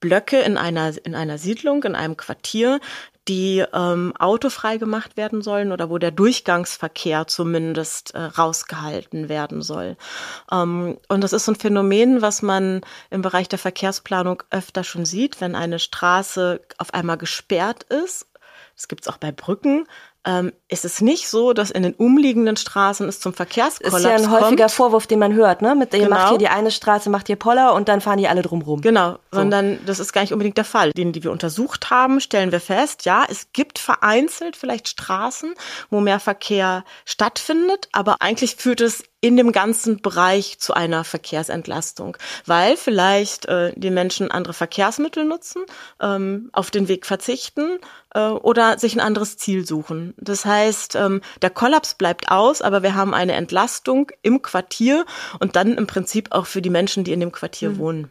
Blöcke in einer, in einer Siedlung, in einem Quartier, die ähm, autofrei gemacht werden sollen oder wo der Durchgangsverkehr zumindest äh, rausgehalten werden soll. Ähm, und das ist so ein Phänomen, was man im Bereich der Verkehrsplanung öfter schon sieht, wenn eine Straße auf einmal gesperrt ist. Das gibt es auch bei Brücken ähm, ist es nicht so, dass in den umliegenden Straßen es zum Verkehrskollaps kommt. Ist ja ein häufiger Vorwurf, den man hört, ne? Mit, ihr genau. macht hier die eine Straße, macht hier Poller und dann fahren die alle drumrum. Genau, so. sondern das ist gar nicht unbedingt der Fall. Den, die wir untersucht haben, stellen wir fest, ja, es gibt vereinzelt vielleicht Straßen, wo mehr Verkehr stattfindet, aber eigentlich führt es in dem ganzen Bereich zu einer Verkehrsentlastung, weil vielleicht äh, die Menschen andere Verkehrsmittel nutzen, ähm, auf den Weg verzichten äh, oder sich ein anderes Ziel suchen. Das heißt, ähm, der Kollaps bleibt aus, aber wir haben eine Entlastung im Quartier und dann im Prinzip auch für die Menschen, die in dem Quartier mhm. wohnen.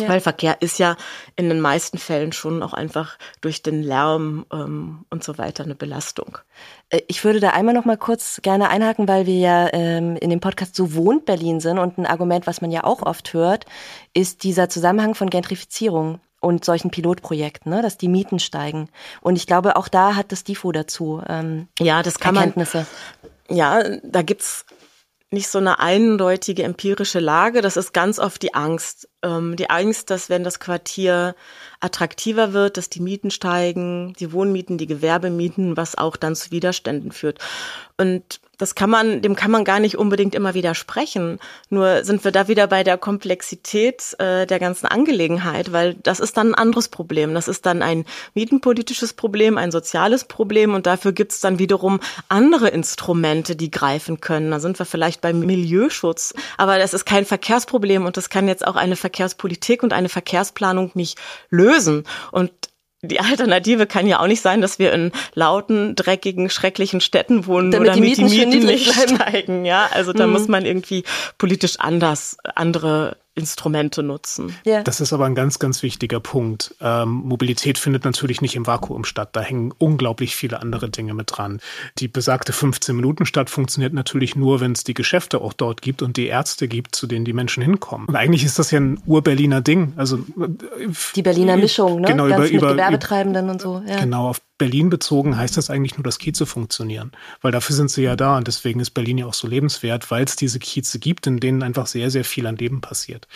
Ja. Weil Verkehr ist ja in den meisten Fällen schon auch einfach durch den Lärm ähm, und so weiter eine Belastung. Äh, ich würde da einmal noch mal kurz gerne einhaken, weil wir ja ähm, in dem Podcast so wohnt Berlin sind und ein Argument, was man ja auch oft hört, ist dieser Zusammenhang von Gentrifizierung und solchen Pilotprojekten, ne, dass die Mieten steigen. Und ich glaube, auch da hat das DIFO dazu ähm, ja, das kann Erkenntnisse. Man, ja, da gibt's nicht so eine eindeutige empirische Lage. Das ist ganz oft die Angst. Ähm, die Angst, dass wenn das Quartier attraktiver wird, dass die Mieten steigen, die Wohnmieten, die Gewerbemieten, was auch dann zu Widerständen führt. Und das kann man, dem kann man gar nicht unbedingt immer widersprechen. Nur sind wir da wieder bei der Komplexität äh, der ganzen Angelegenheit, weil das ist dann ein anderes Problem. Das ist dann ein mietenpolitisches Problem, ein soziales Problem und dafür gibt's dann wiederum andere Instrumente, die greifen können. Da sind wir vielleicht beim Milieuschutz. Aber das ist kein Verkehrsproblem und das kann jetzt auch eine Verkehrspolitik und eine Verkehrsplanung nicht lösen. Und die Alternative kann ja auch nicht sein, dass wir in lauten, dreckigen, schrecklichen Städten wohnen, damit, damit die Mieten, die Mieten nicht steigen. Ja, also da mhm. muss man irgendwie politisch anders andere Instrumente nutzen. Ja. Das ist aber ein ganz, ganz wichtiger Punkt. Ähm, Mobilität findet natürlich nicht im Vakuum statt. Da hängen unglaublich viele andere Dinge mit dran. Die besagte 15-Minuten-Stadt funktioniert natürlich nur, wenn es die Geschäfte auch dort gibt und die Ärzte gibt, zu denen die Menschen hinkommen. Und eigentlich ist das ja ein Ur-Berliner Ding. Also äh, die Berliner Mischung, ne? Genau, Ganz über, mit Gewerbetreibenden und so. Ja. Genau, auf Berlin bezogen heißt das eigentlich nur, dass Kieze funktionieren. Weil dafür sind sie ja da und deswegen ist Berlin ja auch so lebenswert, weil es diese Kieze gibt, in denen einfach sehr, sehr viel an Leben passiert.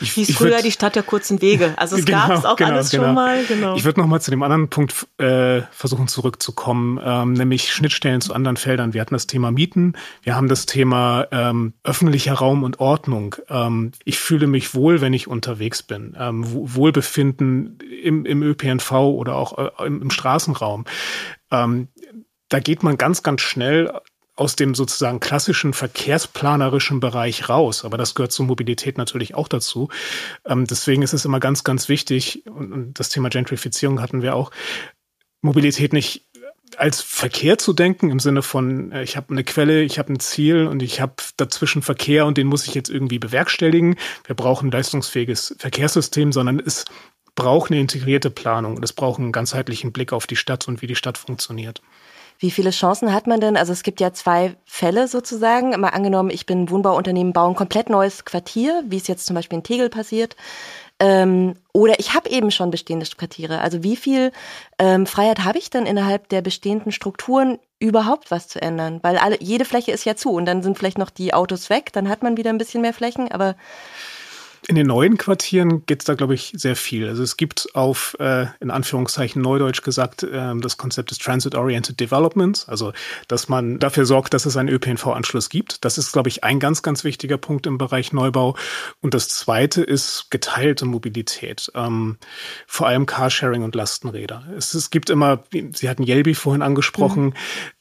Ich, hieß ich früher würd, die Stadt der kurzen Wege. Also es genau, gab es auch genau, alles genau. schon mal. Genau. Ich würde noch mal zu dem anderen Punkt äh, versuchen zurückzukommen, ähm, nämlich Schnittstellen zu anderen Feldern. Wir hatten das Thema Mieten, wir haben das Thema ähm, öffentlicher Raum und Ordnung. Ähm, ich fühle mich wohl, wenn ich unterwegs bin. Ähm, Wohlbefinden im, im ÖPNV oder auch äh, im, im Straßenraum. Ähm, da geht man ganz, ganz schnell aus dem sozusagen klassischen verkehrsplanerischen Bereich raus. Aber das gehört zur Mobilität natürlich auch dazu. Ähm, deswegen ist es immer ganz, ganz wichtig, und, das Thema Gentrifizierung hatten wir auch, Mobilität nicht als Verkehr zu denken, im Sinne von, äh, ich habe eine Quelle, ich habe ein Ziel und ich habe dazwischen Verkehr und den muss ich jetzt irgendwie bewerkstelligen. Wir brauchen ein leistungsfähiges Verkehrssystem, sondern es braucht eine integrierte Planung und es braucht einen ganzheitlichen Blick auf die Stadt und wie die Stadt funktioniert. Wie viele Chancen hat man denn? Also es gibt ja zwei Fälle sozusagen. Mal angenommen, ich bin Wohnbauunternehmen, baue ein komplett neues Quartier, wie es jetzt zum Beispiel in Tegel passiert. Ähm, oder ich habe eben schon bestehende Quartiere. Also wie viel ähm, Freiheit habe ich dann innerhalb der bestehenden Strukturen überhaupt was zu ändern? Weil alle, jede Fläche ist ja zu und dann sind vielleicht noch die Autos weg, dann hat man wieder ein bisschen mehr Flächen, aber in den neuen Quartieren geht es da, glaube ich, sehr viel. Also es gibt auf, äh, in Anführungszeichen neudeutsch gesagt, äh, das Konzept des Transit-Oriented Developments, also dass man dafür sorgt, dass es einen ÖPNV-Anschluss gibt. Das ist, glaube ich, ein ganz, ganz wichtiger Punkt im Bereich Neubau. Und das Zweite ist geteilte Mobilität, ähm, vor allem Carsharing und Lastenräder. Es, es gibt immer, Sie hatten Yelby vorhin angesprochen, mhm.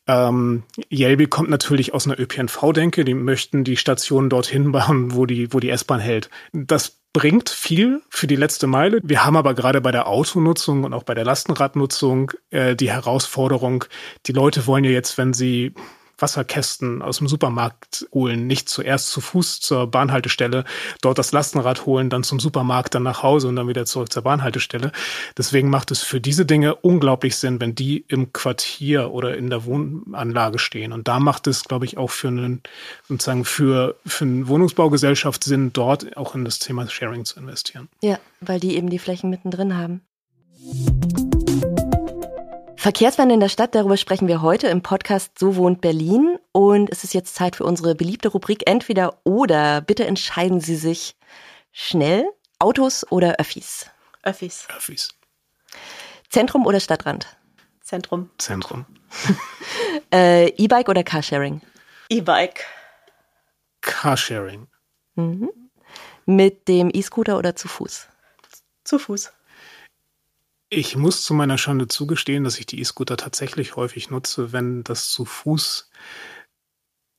Ähm, Yelby kommt natürlich aus einer ÖPNV-Denke. Die möchten die Stationen dorthin bauen, wo die, wo die S-Bahn hält. Das bringt viel für die letzte Meile. Wir haben aber gerade bei der Autonutzung und auch bei der Lastenradnutzung äh, die Herausforderung, die Leute wollen ja jetzt, wenn sie Wasserkästen aus dem Supermarkt holen, nicht zuerst zu Fuß zur Bahnhaltestelle, dort das Lastenrad holen, dann zum Supermarkt, dann nach Hause und dann wieder zurück zur Bahnhaltestelle. Deswegen macht es für diese Dinge unglaublich Sinn, wenn die im Quartier oder in der Wohnanlage stehen. Und da macht es, glaube ich, auch für einen, sozusagen für, für eine Wohnungsbaugesellschaft Sinn, dort auch in das Thema Sharing zu investieren. Ja, weil die eben die Flächen mittendrin haben. Verkehrswende in der Stadt, darüber sprechen wir heute im Podcast So wohnt Berlin. Und es ist jetzt Zeit für unsere beliebte Rubrik Entweder oder. Bitte entscheiden Sie sich schnell. Autos oder Öffis? Öffis. Öffis. Zentrum oder Stadtrand? Zentrum. Zentrum. äh, E-Bike oder Carsharing? E-Bike. Carsharing. Mhm. Mit dem E-Scooter oder zu Fuß? Zu Fuß. Ich muss zu meiner Schande zugestehen, dass ich die E-Scooter tatsächlich häufig nutze, wenn das zu Fuß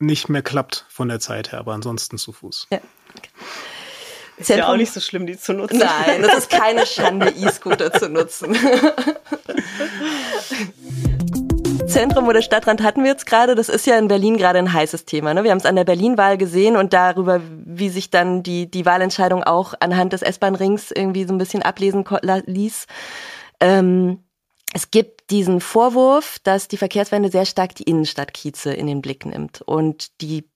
nicht mehr klappt von der Zeit her, aber ansonsten zu Fuß. Ja. Okay. Ist Zentrum. ja auch nicht so schlimm, die zu nutzen. Nein, das ist keine Schande, E-Scooter zu nutzen. Zentrum oder Stadtrand hatten wir jetzt gerade. Das ist ja in Berlin gerade ein heißes Thema. Ne? Wir haben es an der Berlin-Wahl gesehen und darüber, wie sich dann die, die Wahlentscheidung auch anhand des S-Bahn-Rings irgendwie so ein bisschen ablesen ließ. Ähm, es gibt diesen Vorwurf, dass die Verkehrswende sehr stark die Innenstadtkieze in den Blick nimmt und die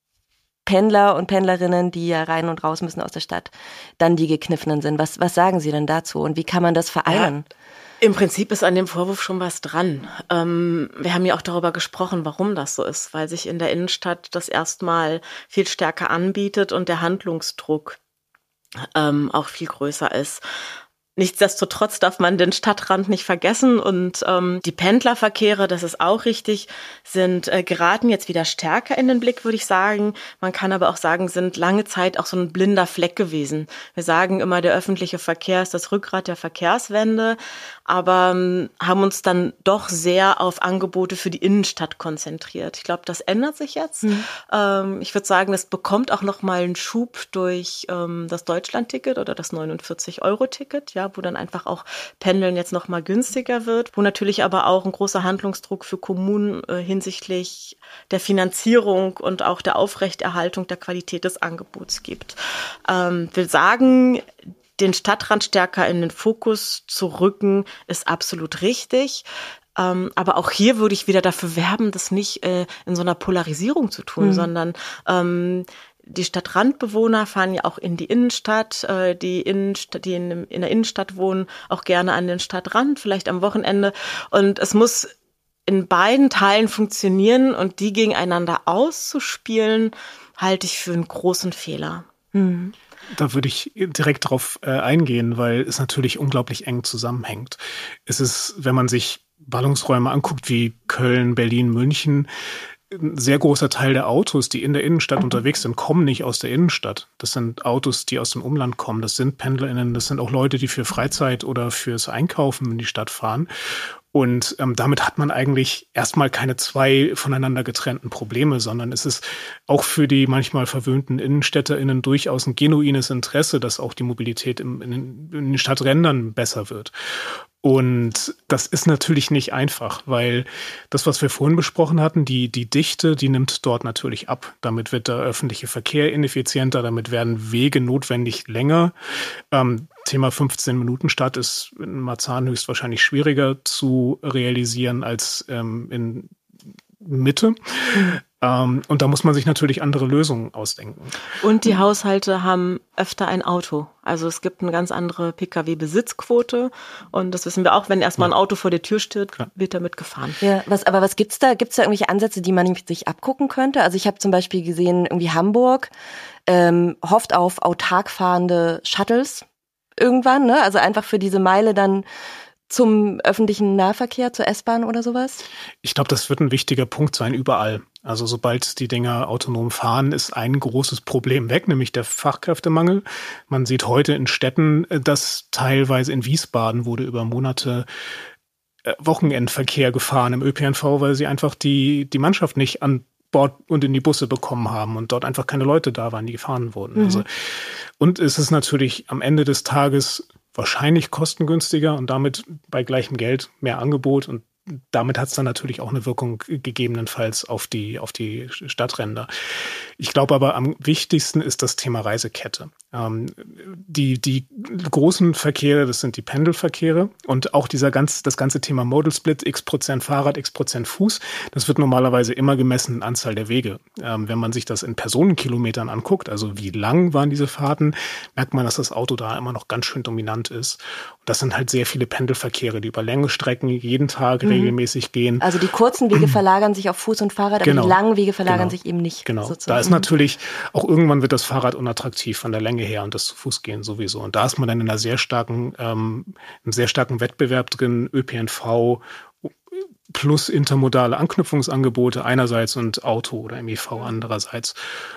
Pendler und Pendlerinnen, die ja rein und raus müssen aus der Stadt, dann die gekniffenen sind. Was, was sagen Sie denn dazu und wie kann man das vereinen? Ja. Im Prinzip ist an dem Vorwurf schon was dran. Ähm, wir haben ja auch darüber gesprochen, warum das so ist, weil sich in der Innenstadt das erstmal viel stärker anbietet und der Handlungsdruck ähm, auch viel größer ist. Nichtsdestotrotz darf man den Stadtrand nicht vergessen und ähm, die Pendlerverkehre, das ist auch richtig, sind äh, geraten jetzt wieder stärker in den Blick, würde ich sagen. Man kann aber auch sagen, sind lange Zeit auch so ein blinder Fleck gewesen. Wir sagen immer, der öffentliche Verkehr ist das Rückgrat der Verkehrswende, aber ähm, haben uns dann doch sehr auf Angebote für die Innenstadt konzentriert. Ich glaube, das ändert sich jetzt. Mhm. Ähm, ich würde sagen, das bekommt auch noch mal einen Schub durch ähm, das Deutschlandticket oder das 49-Euro-Ticket, ja, wo dann einfach auch Pendeln jetzt noch mal günstiger wird, wo natürlich aber auch ein großer Handlungsdruck für Kommunen äh, hinsichtlich der Finanzierung und auch der Aufrechterhaltung der Qualität des Angebots gibt. Ähm, wir sagen, den Stadtrand stärker in den Fokus zu rücken, ist absolut richtig. Ähm, aber auch hier würde ich wieder dafür werben, das nicht äh, in so einer Polarisierung zu tun, mhm. sondern ähm, die Stadtrandbewohner fahren ja auch in die Innenstadt, äh, die, Innenstadt, die in, in der Innenstadt wohnen, auch gerne an den Stadtrand, vielleicht am Wochenende. Und es muss in beiden Teilen funktionieren und die gegeneinander auszuspielen, halte ich für einen großen Fehler. Mhm. da würde ich direkt drauf äh, eingehen, weil es natürlich unglaublich eng zusammenhängt. Es ist, wenn man sich Ballungsräume anguckt wie Köln, Berlin, München, ein sehr großer Teil der Autos, die in der Innenstadt unterwegs sind, kommen nicht aus der Innenstadt. Das sind Autos, die aus dem Umland kommen. Das sind PendlerInnen. Das sind auch Leute, die für Freizeit oder fürs Einkaufen in die Stadt fahren. Und ähm, damit hat man eigentlich erstmal keine zwei voneinander getrennten Probleme, sondern es ist auch für die manchmal verwöhnten InnenstädterInnen durchaus ein genuines Interesse, dass auch die Mobilität im, in, in den Stadträndern besser wird. Und das ist natürlich nicht einfach, weil das, was wir vorhin besprochen hatten, die, die Dichte, die nimmt dort natürlich ab. Damit wird der öffentliche Verkehr ineffizienter, damit werden Wege notwendig länger. Ähm, Thema 15 Minuten Stadt ist in Marzahn höchstwahrscheinlich schwieriger zu realisieren als ähm, in Mitte. Ähm, und da muss man sich natürlich andere Lösungen ausdenken. Und die Haushalte haben öfter ein Auto. Also es gibt eine ganz andere Pkw-Besitzquote. Und das wissen wir auch, wenn erstmal ein Auto vor der Tür steht, Klar. wird damit gefahren. Ja, was, aber was gibt's da? Gibt's da irgendwelche Ansätze, die man sich abgucken könnte? Also ich habe zum Beispiel gesehen, irgendwie Hamburg ähm, hofft auf autark fahrende Shuttles irgendwann, ne? Also einfach für diese Meile dann zum öffentlichen Nahverkehr, zur S-Bahn oder sowas? Ich glaube, das wird ein wichtiger Punkt sein überall. Also sobald die Dinger autonom fahren, ist ein großes Problem weg, nämlich der Fachkräftemangel. Man sieht heute in Städten, äh, dass teilweise in Wiesbaden wurde über Monate äh, Wochenendverkehr gefahren im ÖPNV, weil sie einfach die, die Mannschaft nicht an Bord und in die Busse bekommen haben und dort einfach keine Leute da waren, die gefahren wurden. Mhm. Also, und es ist natürlich am Ende des Tages wahrscheinlich kostengünstiger und damit bei gleichem Geld mehr Angebot und damit hat es dann natürlich auch eine Wirkung gegebenenfalls auf die, auf die Stadtränder. Ich glaube aber am wichtigsten ist das Thema Reisekette. Ähm, die, die großen Verkehre, das sind die Pendelverkehre und auch dieser ganz, das ganze Thema Modal Split, x Prozent Fahrrad, x Prozent Fuß, das wird normalerweise immer gemessen in Anzahl der Wege. Ähm, wenn man sich das in Personenkilometern anguckt, also wie lang waren diese Fahrten, merkt man, dass das Auto da immer noch ganz schön dominant ist. Und das sind halt sehr viele Pendelverkehre, die über Länge Strecken jeden Tag mhm. Regelmäßig gehen. Also die kurzen Wege verlagern sich auf Fuß und Fahrrad, aber genau. die langen Wege verlagern genau. sich eben nicht. Genau. Sozusagen. Da ist natürlich, auch irgendwann wird das Fahrrad unattraktiv von der Länge her und das zu Fuß gehen sowieso. Und da ist man dann in einer sehr starken, ähm, einem sehr starken Wettbewerb drin, ÖPNV plus intermodale Anknüpfungsangebote einerseits und Auto oder MEV andererseits.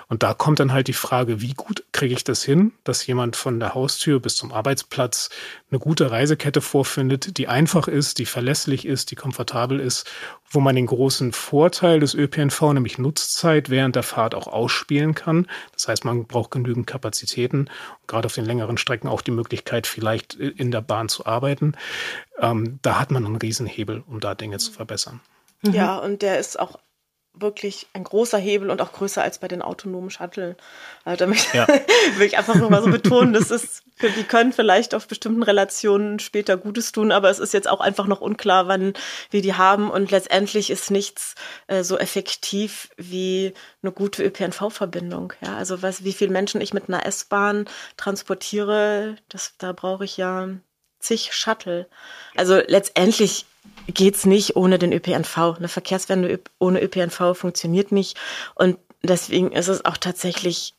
Und da kommt dann halt die Frage, wie gut kriege ich das hin, dass jemand von der Haustür bis zum Arbeitsplatz eine gute Reisekette vorfindet, die einfach ist, die verlässlich ist, die komfortabel ist, wo man den großen Vorteil des ÖPNV, nämlich Nutzzeit während der Fahrt auch ausspielen kann. Das heißt, man braucht genügend Kapazitäten gerade auf den längeren Strecken auch die Möglichkeit, vielleicht in der Bahn zu arbeiten. Ähm, da hat man einen Riesenhebel, um da Dinge zu verbessern. Ja, und der ist auch wirklich ein großer Hebel und auch größer als bei den autonomen Shuttle. Also damit ja. will ich einfach nur mal so betonen, das ist, die können vielleicht auf bestimmten Relationen später Gutes tun, aber es ist jetzt auch einfach noch unklar, wann wir die haben und letztendlich ist nichts äh, so effektiv wie eine gute ÖPNV-Verbindung. Ja, also was, wie viele Menschen ich mit einer S-Bahn transportiere, das, da brauche ich ja zig Shuttle. Also letztendlich geht's nicht ohne den ÖPNV. Eine Verkehrswende ohne ÖPNV funktioniert nicht. Und deswegen ist es auch tatsächlich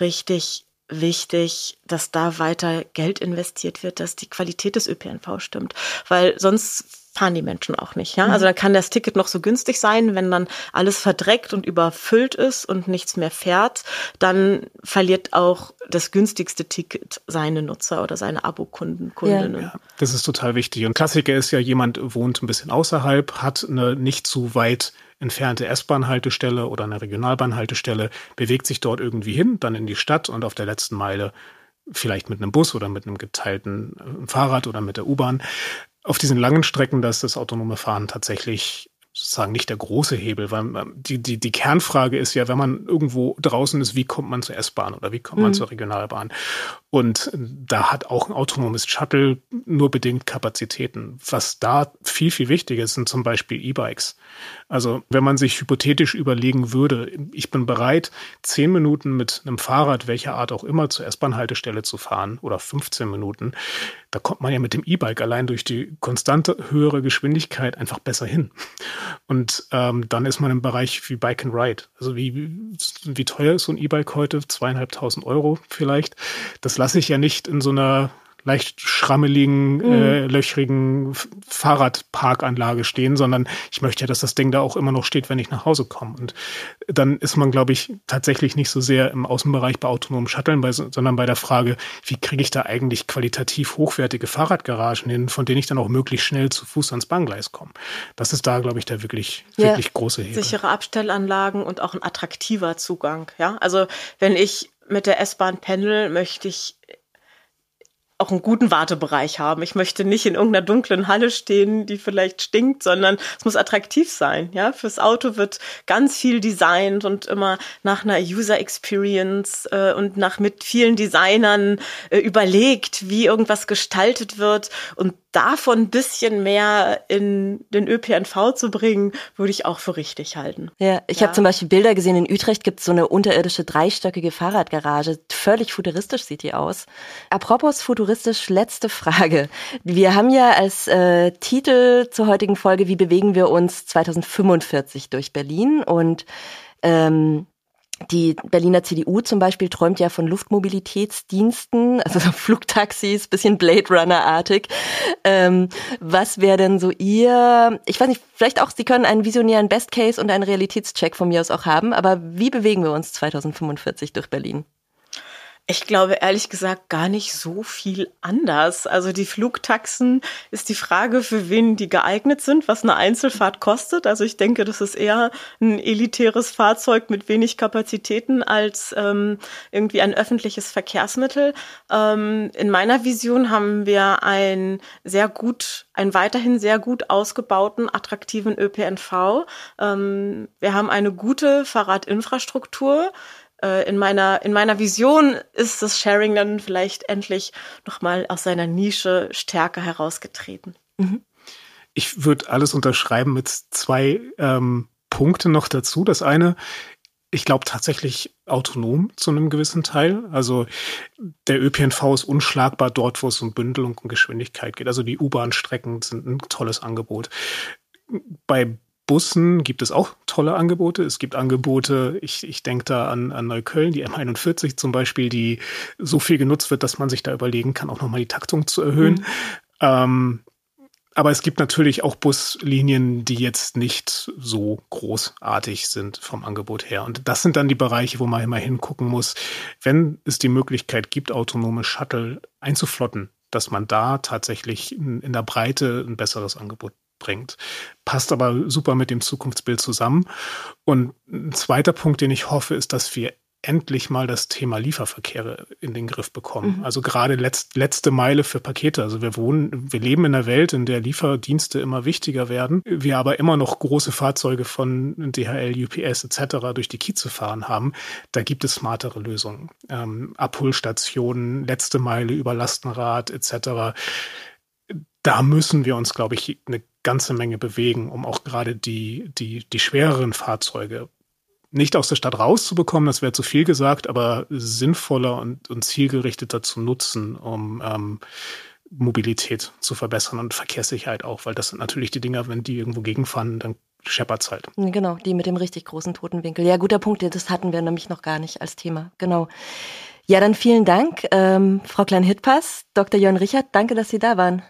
richtig wichtig, dass da weiter Geld investiert wird, dass die Qualität des ÖPNV stimmt. Weil sonst fahren die Menschen auch nicht. Ja? Also dann kann das Ticket noch so günstig sein, wenn dann alles verdreckt und überfüllt ist und nichts mehr fährt, dann verliert auch das günstigste Ticket seine Nutzer oder seine Abokunden, Kundinnen. Ja. das ist total wichtig. Und Klassiker ist ja, jemand wohnt ein bisschen außerhalb, hat eine nicht zu weit entfernte S-Bahn-Haltestelle oder eine Regionalbahn-Haltestelle, bewegt sich dort irgendwie hin, dann in die Stadt und auf der letzten Meile vielleicht mit einem Bus oder mit einem geteilten äh, Fahrrad oder mit der U-Bahn auf diesen langen Strecken, da ist das autonome Fahren tatsächlich sozusagen nicht der große Hebel, weil ähm, die, die, die Kernfrage ist ja, wenn man irgendwo draußen ist, wie kommt man zur S-Bahn oder wie kommt man mhm. zur Regionalbahn? Und da hat auch ein autonomes Shuttle nur bedingt Kapazitäten. Was da viel, viel wichtiger ist, sind zum Beispiel E-Bikes. Also wenn man sich hypothetisch überlegen würde, ich bin bereit, zehn Minuten mit einem Fahrrad, welcher Art auch immer, zur S-Bahn-Haltestelle zu fahren oder 15 Minuten, da kommt man ja mit dem E-Bike allein durch die konstante höhere Geschwindigkeit einfach besser hin. Und ähm, dann ist man im Bereich wie Bike and Ride. Also wie, wie teuer ist so ein E-Bike heute? Zweieinhalbtausend Euro vielleicht. Das lasse ich ja nicht in so einer leicht schrammeligen, mhm. äh, löchrigen Fahrradparkanlage stehen, sondern ich möchte ja, dass das Ding da auch immer noch steht, wenn ich nach Hause komme. Und dann ist man, glaube ich, tatsächlich nicht so sehr im Außenbereich bei autonomen Shuttlen, bei, sondern bei der Frage, wie kriege ich da eigentlich qualitativ hochwertige Fahrradgaragen hin, von denen ich dann auch möglichst schnell zu Fuß ans Bahngleis komme. Das ist da, glaube ich, der wirklich, ja, wirklich große Hebel. Sichere Abstellanlagen und auch ein attraktiver Zugang. Ja, also wenn ich mit der S-Bahn pendel, möchte ich auch einen guten Wartebereich haben. Ich möchte nicht in irgendeiner dunklen Halle stehen, die vielleicht stinkt, sondern es muss attraktiv sein. Ja, fürs Auto wird ganz viel designt und immer nach einer User Experience äh, und nach mit vielen Designern äh, überlegt, wie irgendwas gestaltet wird und davon ein bisschen mehr in den ÖPNV zu bringen, würde ich auch für richtig halten. Ja, ich ja. habe zum Beispiel Bilder gesehen, in Utrecht gibt es so eine unterirdische dreistöckige Fahrradgarage. Völlig futuristisch sieht die aus. Apropos futuristisch, letzte Frage. Wir haben ja als äh, Titel zur heutigen Folge, wie bewegen wir uns 2045 durch Berlin? Und ähm, die Berliner CDU zum Beispiel träumt ja von Luftmobilitätsdiensten, also so Flugtaxis, bisschen Blade Runner-artig. Ähm, was wäre denn so Ihr, ich weiß nicht, vielleicht auch, Sie können einen visionären Best Case und einen Realitätscheck von mir aus auch haben, aber wie bewegen wir uns 2045 durch Berlin? Ich glaube ehrlich gesagt gar nicht so viel anders. Also die Flugtaxen ist die Frage, für wen die geeignet sind, was eine Einzelfahrt kostet. Also ich denke, das ist eher ein elitäres Fahrzeug mit wenig Kapazitäten als ähm, irgendwie ein öffentliches Verkehrsmittel. Ähm, in meiner Vision haben wir ein sehr gut, einen weiterhin sehr gut ausgebauten, attraktiven ÖPNV. Ähm, wir haben eine gute Fahrradinfrastruktur äh, in meiner, in meiner Vision ist das Sharing dann vielleicht endlich nochmal aus seiner Nische stärker herausgetreten. Mhm. Ich würde alles unterschreiben mit zwei ähm, Punkten noch dazu. Das eine, ich glaube tatsächlich autonom zu einem gewissen Teil. Also der ÖPNV ist unschlagbar dort, wo es um Bündelung und Geschwindigkeit geht. Also die U-Bahn-Strecken sind ein tolles Angebot. Bei Bussen gibt es auch tolle Angebote. Es gibt Angebote, ich, ich denke da an, an Neukölln, die M41 zum Beispiel, die so viel genutzt wird, dass man sich da überlegen kann, auch nochmal die Taktung zu erhöhen. Mhm. Ähm, aber es gibt natürlich auch Buslinien, die jetzt nicht so großartig sind vom Angebot her. Und das sind dann die Bereiche, wo man immer hingucken muss, wenn es die Möglichkeit gibt, autonome Shuttle einzuflotten, dass man da tatsächlich in, in der Breite ein besseres Angebot bringt. Passt aber super mit dem Zukunftsbild zusammen. Und ein zweiter Punkt, den ich hoffe, ist, dass wir endlich mal das Thema Lieferverkehre in den Griff bekommen. Mhm. Also gerade letzt, letzte Meile für Pakete. Also wir wohnen, wir leben in einer Welt, in der Lieferdienste immer wichtiger werden. Wir aber immer noch große Fahrzeuge von DHL, UPS etc. durch die Kieze fahren haben. Da gibt es smartere Lösungen. Ähm, Abholstationen, letzte Meile über Lastenrad etc da müssen wir uns, glaube ich, eine ganze Menge bewegen, um auch gerade die, die, die schwereren Fahrzeuge nicht aus der Stadt rauszubekommen, das wäre zu viel gesagt, aber sinnvoller und, und zielgerichteter zu nutzen, um ähm, Mobilität zu verbessern und Verkehrssicherheit auch, weil das sind natürlich die Dinger, wenn die irgendwo gegenfahren, dann scheppert's halt. Genau, die mit dem richtig großen Totenwinkel. Ja, guter Punkt, das hatten wir nämlich noch gar nicht als Thema. Genau. Ja, dann vielen Dank, ähm, Frau Klein-Hittpass, Dr. Jörn Richard, danke, dass Sie da waren.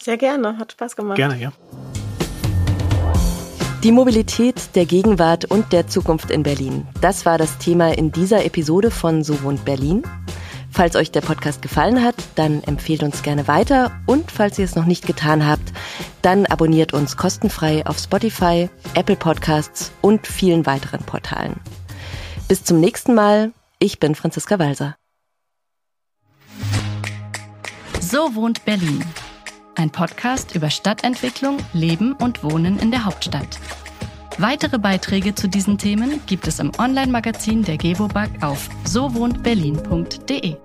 Sehr gerne, hat Spaß gemacht. Gerne, ja. Die Mobilität der Gegenwart und der Zukunft in Berlin. Das war das Thema in dieser Episode von So wohnt Berlin. Falls euch der Podcast gefallen hat, dann empfehlt uns gerne weiter und falls ihr es noch nicht getan habt, dann abonniert uns kostenfrei auf Spotify, Apple Podcasts und vielen weiteren Portalen. Bis zum nächsten Mal. Ich bin Franziska Walser. So wohnt Berlin. Ein Podcast über Stadtentwicklung, Leben und Wohnen in der Hauptstadt. Weitere Beiträge zu diesen Themen gibt es im Online-Magazin der Gewobag auf sowohntberlin.de.